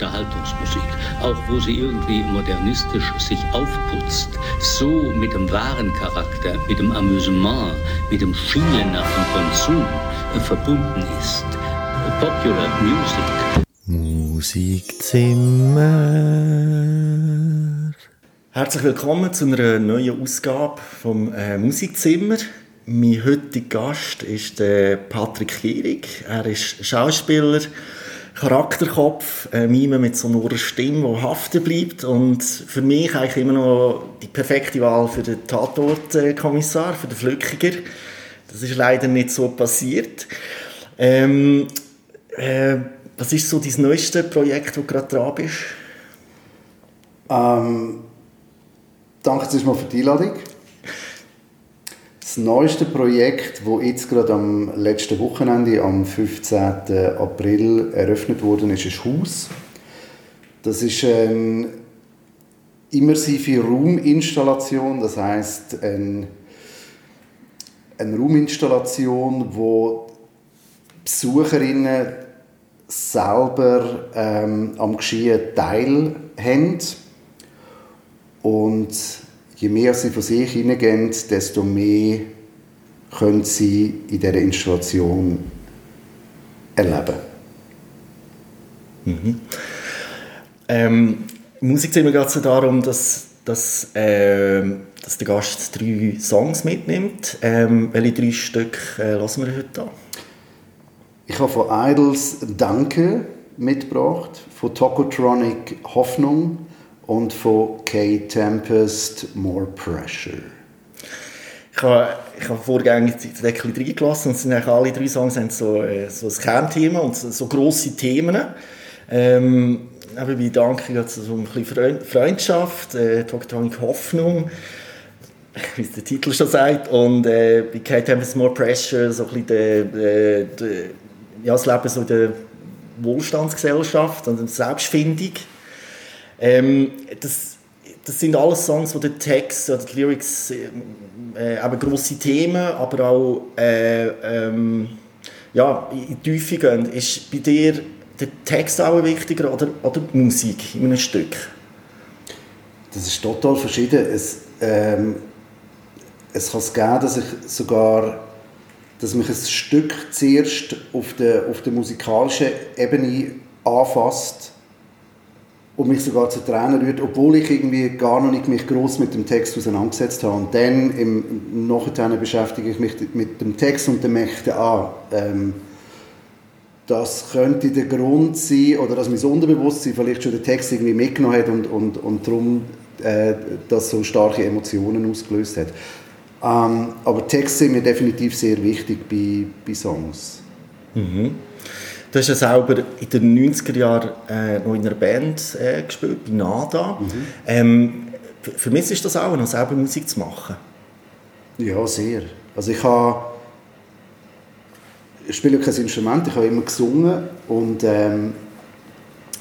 Unterhaltungsmusik, auch wo sie irgendwie modernistisch sich aufputzt, so mit dem wahren Charakter, mit dem Amüsement, mit dem Schielen nach dem Konsum äh, verbunden ist. Popular Music. Musikzimmer. Herzlich willkommen zu einer neuen Ausgabe vom äh, Musikzimmer. Mein heutiger Gast ist der Patrick Gierig. Er ist Schauspieler, Charakterkopf, ein Mime mit so einer Stimme, die haften bleibt. Und für mich eigentlich immer noch die perfekte Wahl für den Tatortkommissar, für den Flückiger. Das ist leider nicht so passiert. Ähm, äh, was ist so dein neueste Projekt, wo du gerade dran bist? Ähm, danke zuerst mal für die Einladung. Das neueste Projekt, das jetzt gerade am letzten Wochenende, am 15. April, eröffnet wurde, ist ein Haus. Das ist eine immersive Rauminstallation, das heißt eine, eine Rauminstallation, wo Besucherinnen selber ähm, am Geschehen teilhaben und je mehr sie von sich hineingehen, desto mehr können sie in dieser Installation erleben. Mhm. Ähm, Musikzimmer geht es darum, dass, dass, äh, dass der Gast drei Songs mitnimmt. Ähm, welche drei Stück äh, lassen wir heute an? Ich habe von Idols Danke mitgebracht, von Tokotronic Hoffnung und von Kay Tempest More Pressure. Ich habe, ich habe vorgängig die Deckel reingelassen und sind alle drei Songs haben so, äh, so ein Kernthema und so, grosse Themen. Ähm, aber bei Danke geht es um ein Freundschaft, äh, Tokotronic Hoffnung, wie es der Titel schon sagt, und äh, bei Kay Tempest More Pressure so ein bisschen der, der, der, ja, das Leben so in der Wohlstandsgesellschaft und Selbstfindung. Ähm, das, das sind alles Songs, wo der Text oder die Lyrics äh, eben grosse Themen, aber auch äh, ähm, ja, in die Tiefe gehen. Ist bei dir der Text auch wichtiger oder, oder die Musik in einem Stück? Das ist total verschieden. Es, ähm, es kann es geben, dass ich sogar dass mich ein Stück zuerst auf der, auf der musikalischen Ebene anfasst und mich sogar zu Tränen rührt, obwohl ich irgendwie gar noch nicht mich groß mit dem Text auseinandergesetzt habe. Und dann im Nachhinein beschäftige ich mich mit dem Text und merke ich, ah, ähm, das könnte der Grund sein, oder dass mein Unterbewusstsein vielleicht schon den Text irgendwie mitgenommen hat und, und, und darum äh, das so starke Emotionen ausgelöst hat. Ähm, aber Texte sind mir definitiv sehr wichtig bei, bei Songs. Mhm. Du hast ja selber in den 90er Jahren äh, noch in einer Band äh, gespielt, bei Nada. Mhm. Ähm, für mich ist das auch, noch selber Musik zu machen. Ja, sehr. Also ich habe ich spiele kein Instrument, ich habe immer gesungen und ähm,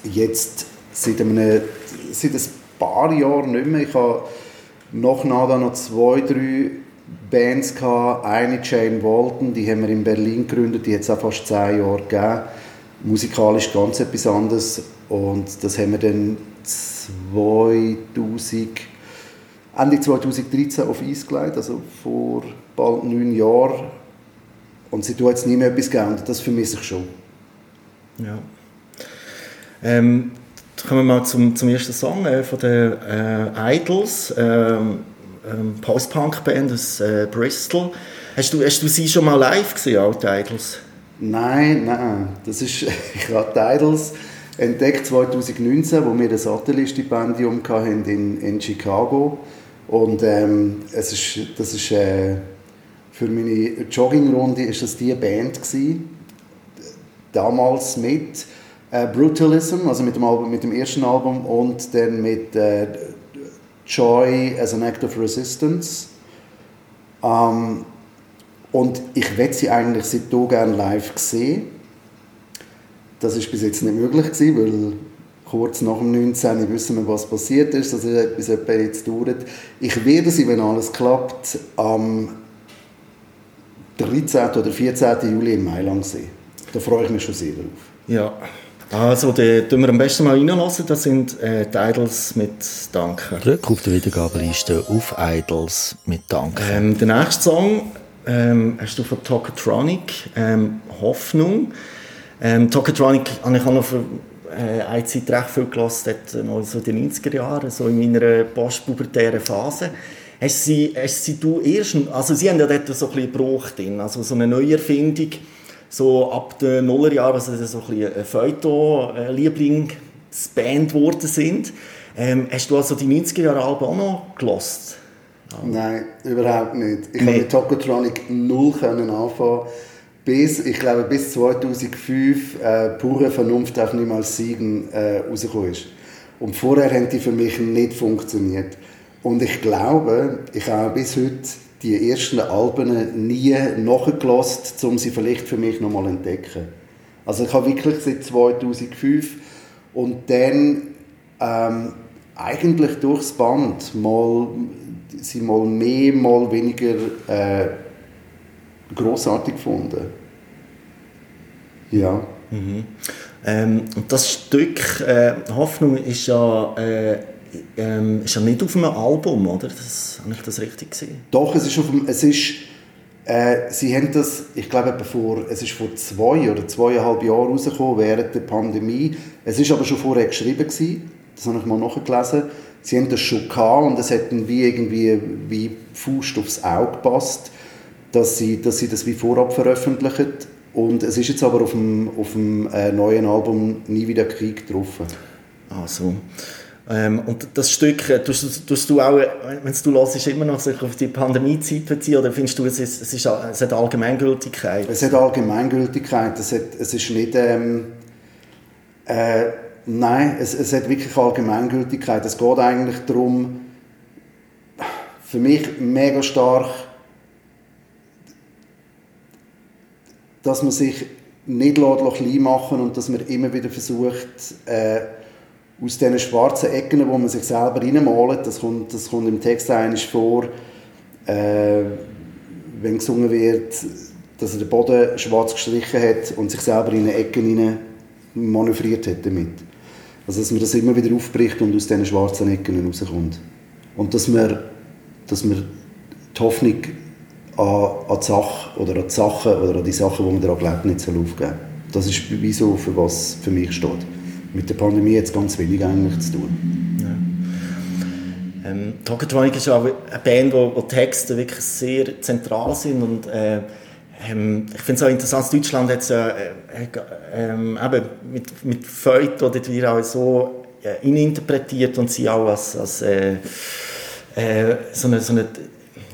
jetzt seit, einem, seit ein paar Jahren nicht mehr. Ich habe nach Nada noch zwei, drei Bands gehabt. Eine Jane Walton, die haben wir in Berlin gegründet, die hat es auch fast zehn Jahre gegeben musikalisch ganz etwas anderes. Und das haben wir dann 2000, Ende 2013 auf Eis gelegt, also vor bald neun Jahren. Und sie hat jetzt nie mehr etwas geändert, das vermisse ich schon. Ja. Ähm, kommen wir mal zum, zum ersten Song äh, von den äh, Idols, ähm, ähm, Post-Punk-Band aus äh, Bristol. Hast du, hast du sie schon mal live gesehen, Alte Idols? Nein, nein. Das ist, ich habe Titles entdeckt 2019, wo wir das Satellite-Stipendium hatten in, in Chicago. Und ähm, es ist, das ist, äh, für meine Joggingrunde ist das die Band gewesen. Damals mit äh, Brutalism, also mit dem, Album, mit dem ersten Album und dann mit äh, Joy as an Act of Resistance. Ähm, und ich werde sie eigentlich seitdem gerne live sehen. Das ist bis jetzt nicht möglich gewesen, weil kurz nach dem 19. wissen wir, was passiert ist, dass etwas etwa jetzt dauert. Ich werde sie, wenn alles klappt, am 13. oder 14. Juli in Mailand sehen. Da freue ich mich schon sehr drauf. Ja, Also, den tun wir am besten mal reinlassen. Das sind äh, die Idols mit Danke. Rück auf der Wiedergabeliste auf Idols mit Danke. Ähm, der nächste Song ähm, hast du von Tokotronic, ähm, Hoffnung. Ähm, Tokotronic habe ich auch noch für äh, eine Zeit recht viel gelassen, dort noch so in den 90er Jahren, so in meiner postpubertären Phase. Hast sie, hast sie du erst, also sie haben ja dort so ein bisschen Bruch drin, also so eine Neuerfindung, so ab den Nullerjahren, also so ein bisschen ein Feuilleton-Lieblingsband geworden sind. Ähm, hast du also die 90er Jahre Alben auch noch gelost? Nein, überhaupt nicht. Ich nee. konnte mit Tokotronic null können anfangen. Bis, ich glaube, bis 2005 äh, pure Vernunft darf niemals siegen äh, rausgekommen ist. Und vorher haben die für mich nicht funktioniert. Und ich glaube, ich habe bis heute die ersten Alben nie nachgelassen, um sie vielleicht für mich nochmal zu entdecken. Also ich habe wirklich seit 2005 und dann ähm, eigentlich durchs Band mal sie mal mehr, mal weniger äh, großartig gefunden. Ja. Mhm. Ähm, und das Stück äh, Hoffnung ist ja, äh, ähm, ist ja nicht auf einem Album, oder? Das, habe ich das richtig gesehen? Doch, es ist auf dem, es ist, äh, sie haben das, ich glaube, bevor, es ist vor zwei oder zweieinhalb Jahren rausgekommen, während der Pandemie. Es ist aber schon vorher geschrieben gewesen, das habe ich mal nachgelesen sie haben das schon gehabt und es hat wie irgendwie wie Faust aufs Auge gepasst, dass sie, dass sie das wie vorab veröffentlichen. Und es ist jetzt aber auf dem, auf dem äh, neuen Album «Nie wieder Krieg» drauf. Also, ähm, und das Stück, äh, tust, tust du auch, äh, wenn du hörst, immer noch sich auf die Pandemiezeit beziehen, oder findest du, es, ist, es, ist, es hat Allgemeingültigkeit? Es hat Allgemeingültigkeit, es, hat, es ist nicht... Ähm, äh, Nein, es, es hat wirklich Allgemeingültigkeit. Es geht eigentlich darum, für mich mega stark, dass man sich nicht klein machen und dass man immer wieder versucht, äh, aus diesen schwarzen Ecken, wo man sich selber reinmalt, das kommt, das kommt im Text eigentlich vor, äh, wenn gesungen wird, dass er den Boden schwarz gestrichen hat und sich selber in eine Ecke hinein manövriert hat damit. Also dass man das immer wieder aufbricht und aus diesen schwarzen Ecken rauskommt. Und dass man, dass man die Hoffnung an, an die Sache oder an die Sachen oder an die Sachen, die man daran glaubt, nicht soll aufgeben Das ist wie so, für was für mich steht. Mit der Pandemie es ganz wenig eigentlich zu tun. Ja. Ähm, Tokotronic ist auch eine Band, wo, wo Texte wirklich sehr zentral sind und äh, ähm, ich finde es auch interessant, Deutschland hat ja äh, ähm, eben mit, mit Feut oder wir auch so äh, interpretiert und sie auch als, als äh, äh, so eine, so eine,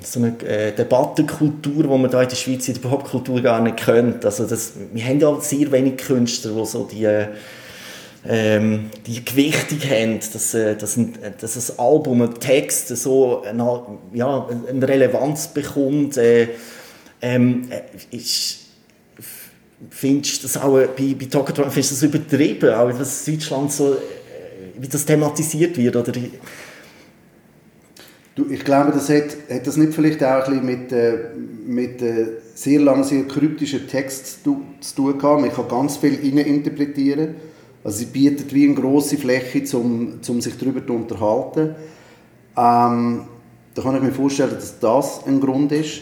so eine äh, Debattenkultur, die man da in der Schweiz in der Popkultur gar nicht kennt. Also das, wir haben ja sehr wenig Künstler, die so die ähm, die Gewichtung haben, dass, äh, dass, ein, dass ein Album, ein Text so eine, ja, eine Relevanz bekommt, äh, ähm, ich, findest du das auch bei, bei Talkatron, findest du das übertrieben, auch dass Deutschland so, äh, wie das thematisiert wird? Oder? Du, ich glaube, das hat, hat das nicht vielleicht auch ein bisschen mit, äh, äh, sehr lang, sehr kryptischen Text zu, zu tun gehabt. Man kann ganz viel interpretieren. Also sie bietet wie eine grosse Fläche, um, um sich darüber zu unterhalten. Ähm, da kann ich mir vorstellen, dass das ein Grund ist.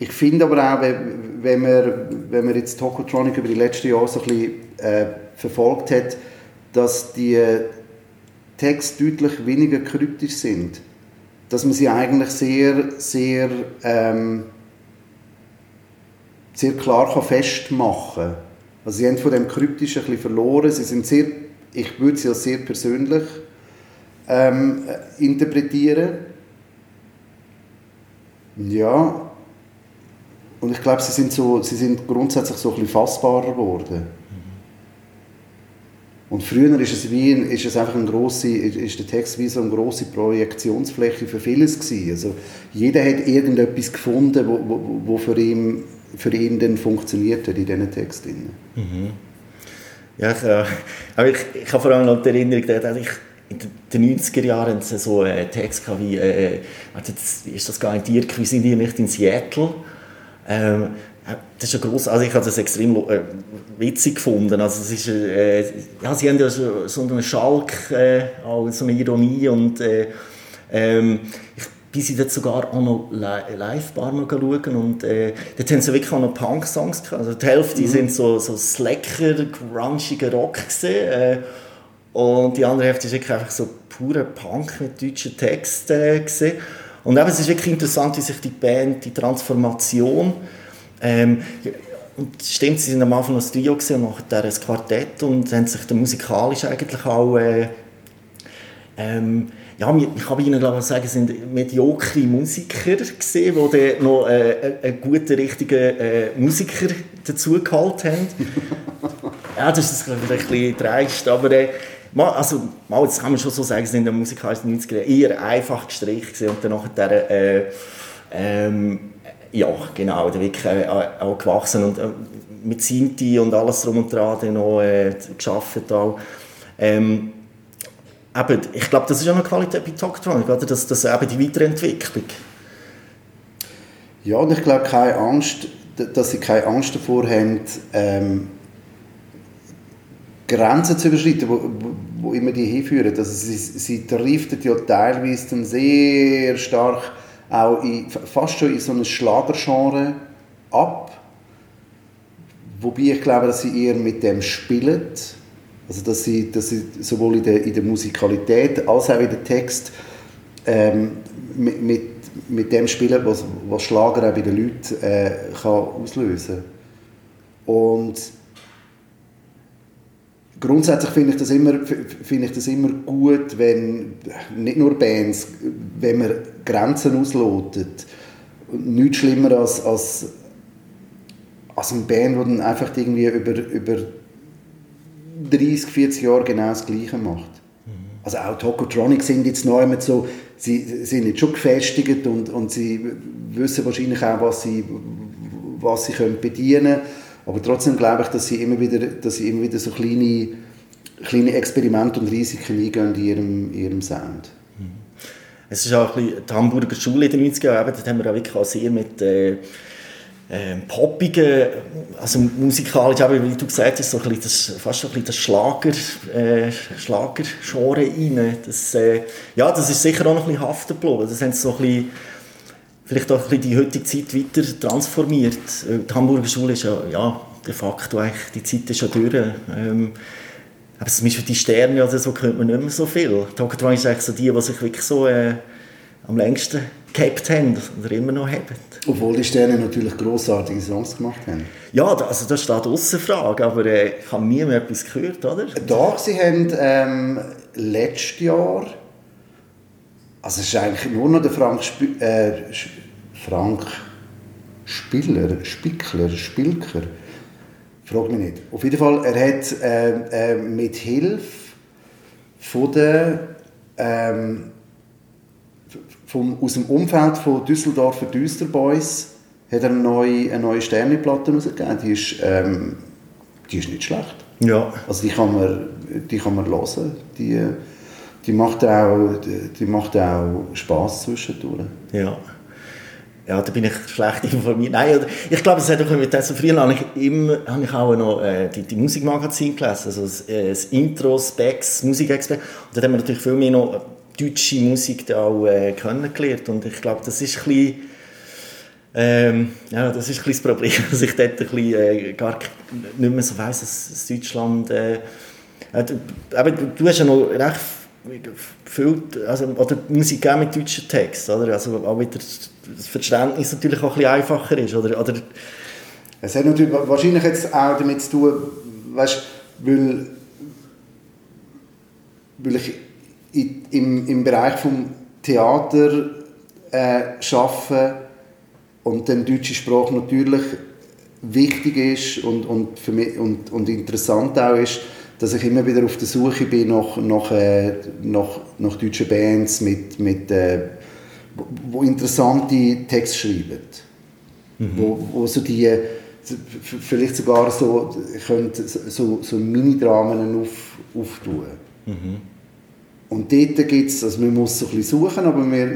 Ich finde aber auch, wenn man, wenn man jetzt Tokotronic über die letzten Jahre so ein bisschen äh, verfolgt hat, dass die Texte deutlich weniger kryptisch sind. Dass man sie eigentlich sehr, sehr, ähm, sehr klar kann festmachen kann. Also sie haben von dem Kryptischen ein bisschen verloren. Sie sind sehr, ich würde sie als sehr persönlich ähm, interpretieren. Ja, und ich glaube, sie sind, so, sie sind grundsätzlich so ein bisschen fassbarer geworden. Und früher ist es, wie, ist es einfach ein grosse, ist der Text wie so eine grosse Projektionsfläche für vieles gewesen. Also jeder hat irgendetwas gefunden, wo, wo, wo für, ihn, für ihn dann funktioniert hat in diesen Texten. Mhm. Ja, ich, äh, aber ich, ich habe vor allem noch die Erinnerung, dass ich in den 90er Jahren so einen Text wie, äh, äh ist das gar nicht Dirk, wir sind hier nicht in Seattle? Ähm, das ist ja gross, also ich habe das extrem äh, witzig gefunden. Also es ist, äh, ja, sie haben ja so, so einen Schalk, äh, so eine Ironie und äh, ähm, ich bin sie dort sogar auch noch live-bar schauen und äh, dort haben sie wirklich auch noch Punk-Songs gehabt. Also die Hälfte mhm. sind so, so slacker, grungiger Rock gesehen äh, und die andere Hälfte ist wirklich einfach so pure Punk mit deutschen Texten äh, gesehen. Und eben, es ist wirklich interessant, wie sich die Band, die Transformation ähm, und stimmt, sie sind am Anfang noch Trio und nachher ein Quartett und haben sich dann musikalisch eigentlich auch äh, ähm, ja, ich kann Ihnen glaube ich sagen, es sind mediokre Musiker gesehen, die dann noch äh, einen guten, richtigen äh, Musiker dazu geholt haben. ja, das ist glaube ich ein bisschen dreist, aber äh, also, mal, jetzt kann man schon so sagen, es sind musikalisch 90er eher einfach gestrichen und dann nachher äh, ähm, ja, genau, der wirklich äh, auch gewachsen und äh, mit Sinti und alles drum und dran dann auch äh, geschafft auch. Ähm, eben, ich glaube, das ist auch eine Qualität bei Talktronic, oder? Das, das eben die Weiterentwicklung. Ja, und ich glaube, keine Angst, dass sie keine Angst davor haben, ähm, Grenzen zu überschreiten, wo, wo immer die hinführen. Also sie, sie driften ja teilweise dann sehr stark auch in, fast schon in so einem Schlagergenre ab. Wobei ich glaube, dass sie eher mit dem spielen. Also dass sie, dass sie sowohl in der, in der Musikalität als auch in der Text ähm, mit, mit, mit dem spielen, was, was Schlager auch bei den Leuten äh, kann auslösen kann. Und grundsätzlich finde ich, das immer, ich das immer gut, wenn nicht nur Bands, wenn man Grenzen auslotet. Nichts schlimmer als, als, als eine Band, die dann einfach irgendwie über, über 30, 40 Jahre genau das Gleiche macht. Mhm. Also auch Tokotronic sind jetzt neu mit so, sie sind jetzt schon gefestigt und, und sie wissen wahrscheinlich auch, was sie, was sie können bedienen können aber trotzdem glaube ich, dass sie immer wieder, dass sie immer wieder so kleine, kleine Experimente und Risiken eingehen in ihrem, ihrem Sound. Mhm. Es ist auch ein bisschen die Hamburger Schule in den 90er Jahren, da haben wir auch wirklich auch sehr mit äh, äh, poppigen, also musikalisch, aber wie du gesagt hast, so ein das, fast so ein bisschen das Schlager, äh, Schlagergenre rein. Das, äh, ja, das ist sicher auch noch ein bisschen haften geblieben. Das haben so ein bisschen vielleicht auch ein die heutige Zeit weiter transformiert. Die Hamburger Schule ist ja, ja de facto eigentlich, die Zeit ist schon durch. Ähm, aber zum Beispiel die Sterne oder so kennt man nicht mehr so viel. Tokatron ist eigentlich so die, die sich wirklich so äh, am längsten gehabt haben oder immer noch haben. Obwohl die Sterne natürlich grossartige Songs gemacht haben. Ja, also das steht außer Frage, aber äh, ich habe nie mehr etwas gehört, oder? Doch, sie haben ähm, letztes Jahr also es ist eigentlich nur noch der Frank, Sp äh, Frank Spiller, Spickler, Spilker. Frag mich nicht. Auf jeden Fall, er hat äh, äh, mit Hilfe von der, ähm, vom, aus dem Umfeld von Düsseldorfer Düsterboys hat er eine neue, eine neue Sterneplatte rausgegeben. Die ist, ähm, die ist nicht schlecht. Ja. Also die kann man, die kann man hören. Die, die macht auch, die, macht auch Spass zwischendurch. Ja. Ja, da bin ich schlecht informiert. Nein, ich glaube, es hat auch mit so früher habe ich immer, habe ich auch noch äh, die, die Musikmagazin gelesen, also das, äh, das Intro, Specs, Musikexpert. Und da haben wir natürlich viel mehr noch deutsche Musik da auch äh, kennengelernt. Und ich glaube, das ist ein bisschen, ähm, ja, das ist ein das Problem, dass ich dort ein bisschen, äh, gar nicht mehr so weiss, dass, Deutschland, äh, aber du hast ja noch recht viel, also, oder Musik auch mit deutschen Text, oder? Also auch wieder das Verständnis natürlich auch ein bisschen einfacher ist, oder? oder es hat natürlich wahrscheinlich jetzt auch damit zu tun, weißt, weil, weil ich im, im Bereich vom Theater äh, arbeite und dann deutsche Sprache natürlich wichtig ist und, und, für mich, und, und interessant auch ist, dass ich immer wieder auf der Suche bin nach, nach, äh, nach, nach deutschen Bands, mit, mit, äh, wo, interessante Texte schreiben. Mhm. Wo, wo so die, vielleicht sogar so, so, so Mini-Dramen auf, auftun. Mhm. Und dort gibt es, also man muss so ein bisschen suchen, aber wir,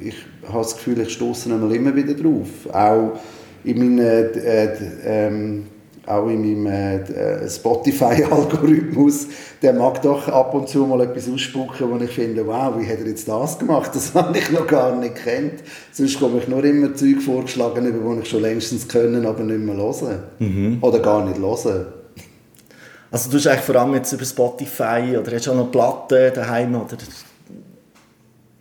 ich habe das Gefühl, ich stoße immer wieder drauf. Auch in meinen, äh, ähm, auch in meinem äh, Spotify-Algorithmus, der mag doch ab und zu mal etwas ausspucken, wo ich finde, wow, wie hat er jetzt das gemacht? Das habe ich noch gar nicht kennt. Sonst komme ich nur immer Zeug vorgeschlagen, die ich schon längstens können, aber nicht mehr hören. Mhm. Oder gar nicht hören. Also du hast eigentlich vor allem jetzt über Spotify oder hast du auch noch Platten daheim oder?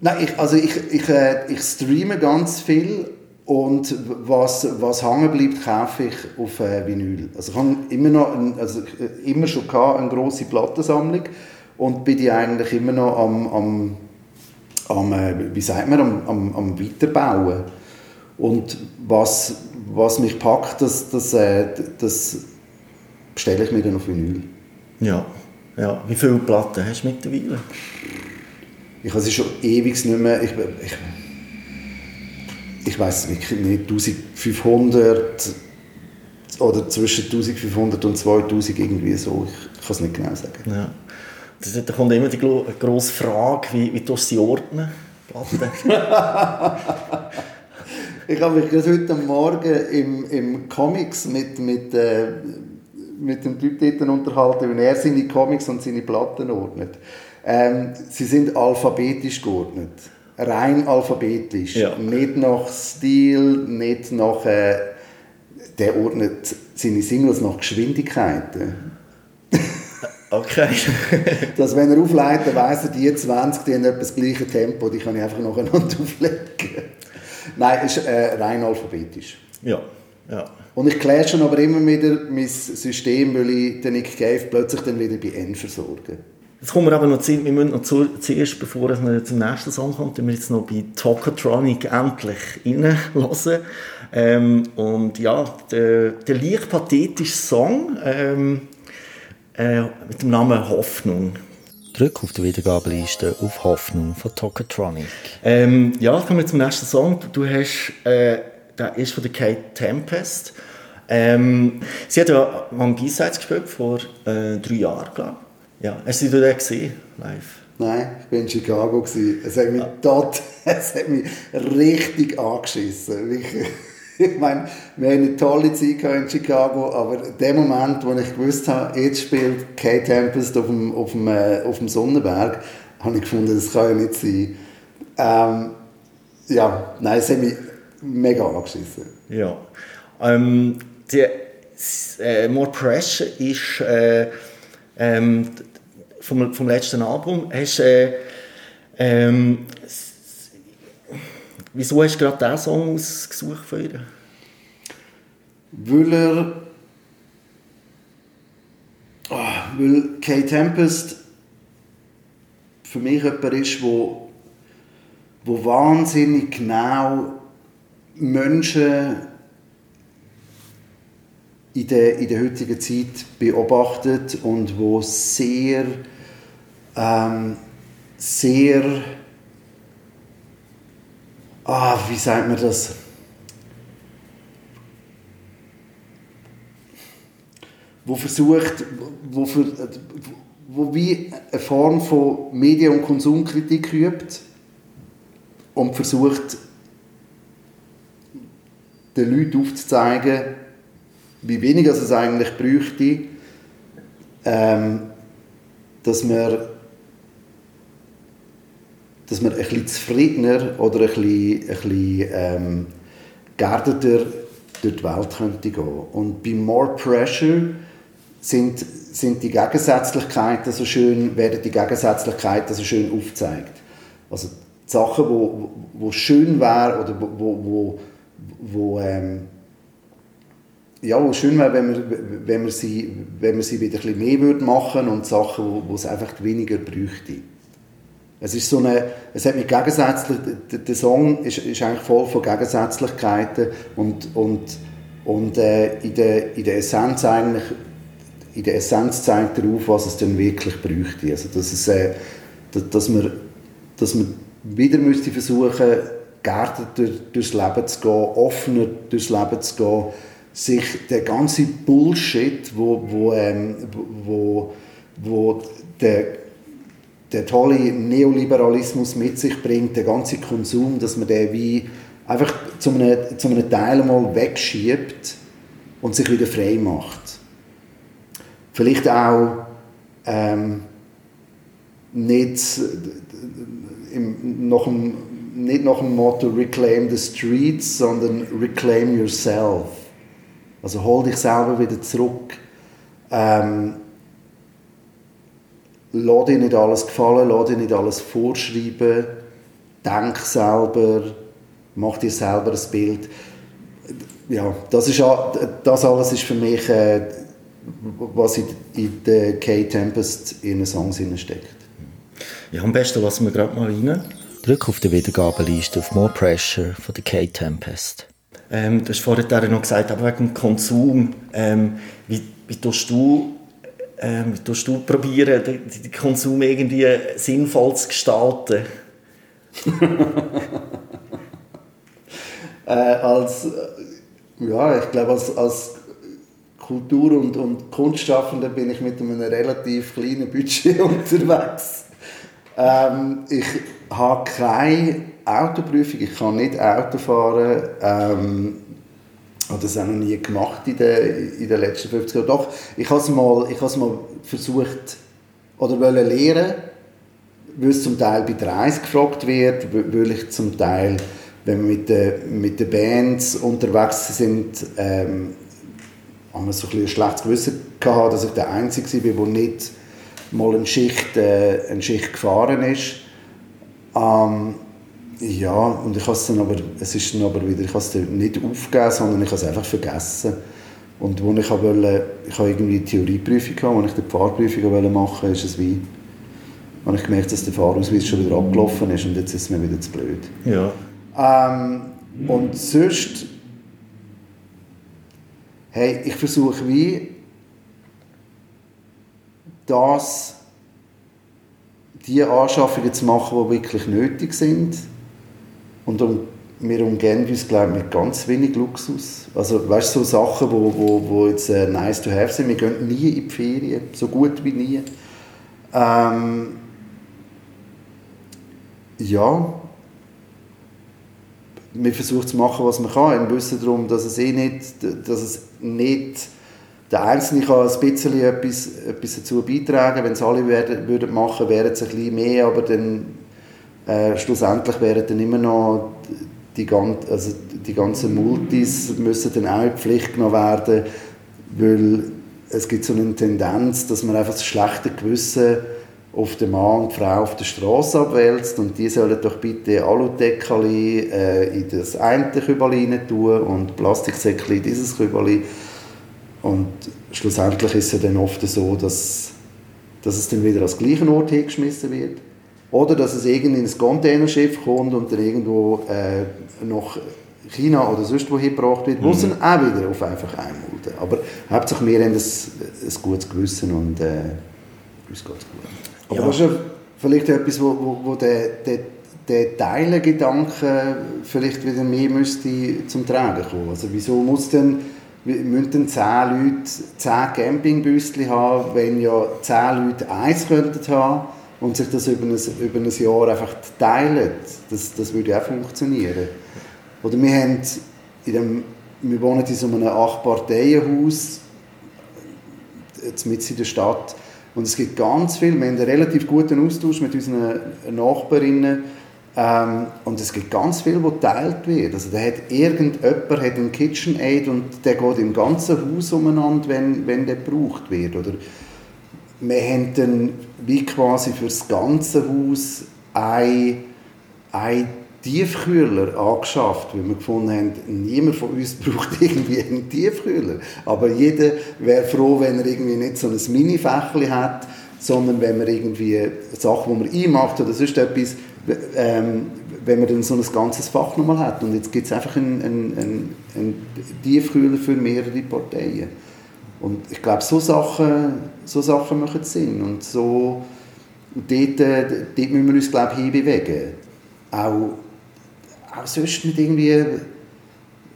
Nein, ich, also ich, ich, äh, ich streame ganz viel und was, was hängen bleibt, kaufe ich auf äh, Vinyl. Also ich habe immer, noch ein, also äh, immer schon eine grosse Plattensammlung und bin die eigentlich immer noch am, am, am äh, wie sagt man, am, am, am Weiterbauen. Und was, was mich packt, das, das, äh, das bestelle ich mir dann auf Vinyl. Ja, ja. Wie viele Platten hast du mittlerweile? Ich habe sie schon ewig nicht mehr. Ich, ich, ich weiß wirklich nicht, 1500 oder zwischen 1500 und 2000 irgendwie so. Ich kann es nicht genau sagen. Ja. Da kommt immer die grosse Frage, wie, wie du sie ordnen? ich habe mich gerade heute Morgen im, im Comics mit, mit äh, mit dem Typ dort unterhalten, wie er seine Comics und seine Platten ordnet. Ähm, sie sind alphabetisch geordnet. Rein alphabetisch. Ja. Nicht nach Stil, nicht nach... Äh, der ordnet seine Singles nach Geschwindigkeiten. Okay. Dass wenn er aufleitet, weiss er, die 20, die haben etwa das gleiche Tempo, die kann ich einfach nacheinander auflegen. Nein, es ist äh, rein alphabetisch. Ja, ja. Und ich clashe aber immer wieder mein System, weil ich den Nick Cave plötzlich dann wieder bei N versorge. Jetzt kommen wir aber noch, zu, wir müssen noch zu, zuerst, bevor wir zum nächsten Song kommt, wir jetzt noch bei Tokatronic endlich reinhören. Ähm, und ja, der, der leicht pathetische Song ähm, äh, mit dem Namen Hoffnung. Drück auf die Wiedergabeliste auf Hoffnung von Tokatronic. Ähm, ja, kommen wir zum nächsten Song. Du hast... Äh, der ist von der Kate Tempest. Ähm, sie hat ja am B-Sides gespielt, vor äh, drei Jahren, glaube ich. Ja. Hast du dort gesehen, live? Nein, ich war in Chicago. Es hat mich, ah. dort, es hat mich richtig angeschissen. Ich, ich meine, wir hatten eine tolle Zeit in Chicago, aber in dem Moment, wo ich gewusst habe, jetzt spielt Kate Tempest auf dem, auf dem, äh, auf dem Sonnenberg, habe ich gefunden, das kann ja nicht sein. Ähm, ja, nein, es hat mich mega angeschissen. Ja. Ähm, die, äh, More Pressure ist äh, ähm, vom, vom letzten Album. Hast, äh, ähm, wieso hast du gerade diesen Song ausgesucht für ihn? Weil er oh, weil Kay Tempest für mich jemand ist, wo, wo wahnsinnig genau Menschen in der, in der heutigen Zeit beobachtet und wo sehr, ähm, sehr, ah, wie sagt man das? Wo versucht, wo, für, wo wie eine Form von Medien- und Konsumkritik übt und versucht, den Leuten aufzuzeigen, wie wenig es eigentlich bräuchte, ähm, dass man dass man ein bisschen zufriedener oder ein bisschen, ähm, geerdeter durch die Welt könnte gehen. Und bei More Pressure sind, sind die Gegensätzlichkeiten so schön, werden die Gegensätzlichkeiten so schön aufgezeigt. Also die Sachen, wo, wo schön wären oder wo, wo, wo, ähm, ja, wo schön wäre, wenn wir, wenn, wir sie, wenn wir sie wieder ein bisschen mehr machen und Sachen, wo, wo es einfach weniger bräuchte. Es ist so eine, es hat mit gegensätzlich, der, Song ist, ist eigentlich voll von Gegensätzlichkeiten und, und, und äh, in, der, in der Essenz eigentlich, in der Essenz zeigt er auf, was es denn wirklich bräuchte. Also, dass, es, äh, dass, man, dass man wieder müsste versuchen geerdeter durchs Leben zu gehen, offener durchs Leben zu gehen, sich der ganze Bullshit, wo, wo, ähm, wo, wo der, der tolle Neoliberalismus mit sich bringt, der ganze Konsum, dass man den wie einfach zu einem, zu einem Teil mal wegschiebt und sich wieder frei macht. Vielleicht auch ähm, nicht, im, nach dem, nicht nach dem Motto Reclaim the Streets, sondern Reclaim Yourself. Also hol dich selber wieder zurück. Ähm, lass dir nicht alles gefallen, lass dir nicht alles vorschreiben, denk selber, mach dir selber ein Bild. Ja, das, ist, das alles ist für mich, äh, was in, in der K-Tempest in den Songs steckt. Ja, am besten lassen wir gerade mal rein. Drück auf die Wiedergabeliste auf More Pressure von der K-Tempest. Ähm, du hast vorhin noch gesagt, aber wegen dem Konsum, ähm, wie, wie tust du ähm, tust du probieren, den, den Konsum irgendwie sinnvoll zu gestalten? äh, als, ja, ich glaube, als, als Kultur- und, und Kunstschaffender bin ich mit einem relativ kleinen Budget unterwegs. Ähm, ich habe keine Autoprüfung, ich kann nicht Auto fahren. Ähm, habe das auch noch nie gemacht in den, in den letzten 50 Jahren. Doch, ich habe es mal, ich habe es mal versucht oder wollte lernen, weil es zum Teil bei der Reise gefragt wird, weil ich zum Teil, wenn wir mit den, mit den Bands unterwegs sind, ähm, haben wir so ein, ein schlechtes Gewissen gehabt, dass ich der Einzige war, der nicht mal eine Schicht, äh, eine Schicht gefahren ist. Ähm, ja, und ich habe es dann aber, es ist dann aber wieder, ich habe es dann nicht aufgegeben, sondern ich habe es einfach vergessen. Und wo ich wollte, ich habe irgendwie eine Theorieprüfung gehabt, als ich die Fahrprüfung wollte machen, ist es wie, habe ich gemerkt, dass der Fahrausweis schon wieder abgelaufen ist und jetzt ist es mir wieder zu blöd. Ja. Ähm, und sonst, hey, ich versuche wie das, die Anschaffungen zu machen, die wirklich nötig sind und um, wir umgehen uns, glaube ich, mit ganz wenig Luxus. Also, weißt du, so Sachen, wo, wo, wo jetzt äh, nice to have sind. Wir gehen nie in die Ferien, so gut wie nie. Ähm, ja, wir versuchen zu machen, was man kann, im Wissen darum, dass es eh nicht, dass es nicht der Einzelne kann ein bisschen etwas, etwas dazu beitragen. Wenn es alle werden, würden machen, wäre es ein bisschen mehr, aber dann äh, schlussendlich wären dann immer noch die, also die ganzen Multis müssen dann auch in die Pflicht genommen werden, weil es gibt so eine Tendenz, dass man einfach das schlechte Gewissen auf den Mann und die Frau auf der Straße abwälzt und die sollen doch bitte Aludeckerli äh, in das eine Kübeli tun und Plastiksäckchen in dieses Kübeli und schlussendlich ist es dann oft so, dass, dass es dann wieder als gleichen Ort hingeschmissen wird oder dass es irgendwie in ein Containerschiff kommt und dann irgendwo äh, nach China oder sonst wohin gebracht wird, wo es dann auch wieder auf einfach einmulden. Aber hauptsächlich wir haben ein, ein gutes Gewissen und äh, uns geht es gut. Aber ja. das ist vielleicht etwas, wo, wo, wo der, der, der Teilengedanke vielleicht wieder mehr müsste zum Tragen kommen. Also wieso muss denn müssen dann zehn Leute zehn Campingbüsschen haben, wenn ja zehn Leute eins könnten haben und sich das über ein, über ein Jahr einfach teilen, das, das würde auch funktionieren. Oder wir, haben in dem, wir wohnen in so einem Acht-Parteien-Haus mitten in der Stadt. Und es gibt ganz viel, wir haben einen relativ guten Austausch mit unseren Nachbarinnen ähm, und es gibt ganz viel, was geteilt wird. Also da hat irgendjemand hat einen KitchenAid und der geht im ganzen Haus umeinander, wenn, wenn der gebraucht wird. Oder wir haben dann wie quasi für das ganze Haus ein, Tiefkühler angeschafft, weil wir gefunden haben, niemand von uns braucht irgendwie einen Tiefkühler. Aber jeder wäre froh, wenn er irgendwie nicht so ein Mini-Fächchen hat, sondern wenn man irgendwie Sachen, die man einmacht oder sonst etwas, ähm, wenn man dann so ein ganzes Fach nochmal hat. Und jetzt gibt es einfach einen, einen, einen Tiefkühler für mehrere Parteien. Und ich glaube, so Sachen, so Sachen machen Sinn. Und so, dort, äh, dort müssen wir uns, glaube ich, hinbewegen. Auch, auch sonst nicht irgendwie...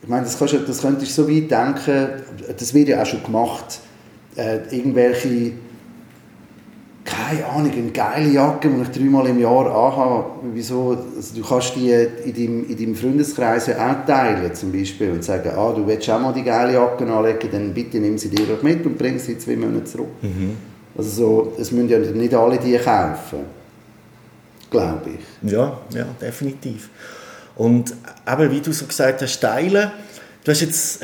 Ich meine, das, kannst, das könntest du so weit denken, das wird ja auch schon gemacht, äh, irgendwelche, keine Ahnung, eine geile Jacke, die ich dreimal im Jahr anhabe. Wieso? Also du kannst die in deinem, in deinem Freundeskreis ja auch teilen, zum Beispiel, und sagen, ah, du willst auch mal die geile Jacke anlegen, dann bitte nimm sie dir mit und bring sie zwei Monaten zurück. Mhm. Also so, es müssen ja nicht alle die kaufen, glaube ich. Ja, ja, definitiv. Und eben, wie du so gesagt hast, teilen, du hast jetzt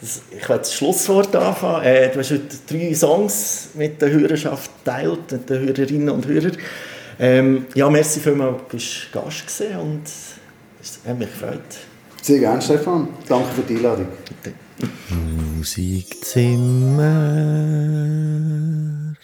ich werde das Schlusswort anfangen. Äh, du hast heute drei Songs mit der Hörerschaft geteilt, mit den Hörerinnen und Hörern. Ähm, ja, merci vielmals, du bist Gast gewesen und es hat mich gefreut. Sehr gerne, Stefan. Danke für die Einladung. Musikzimmer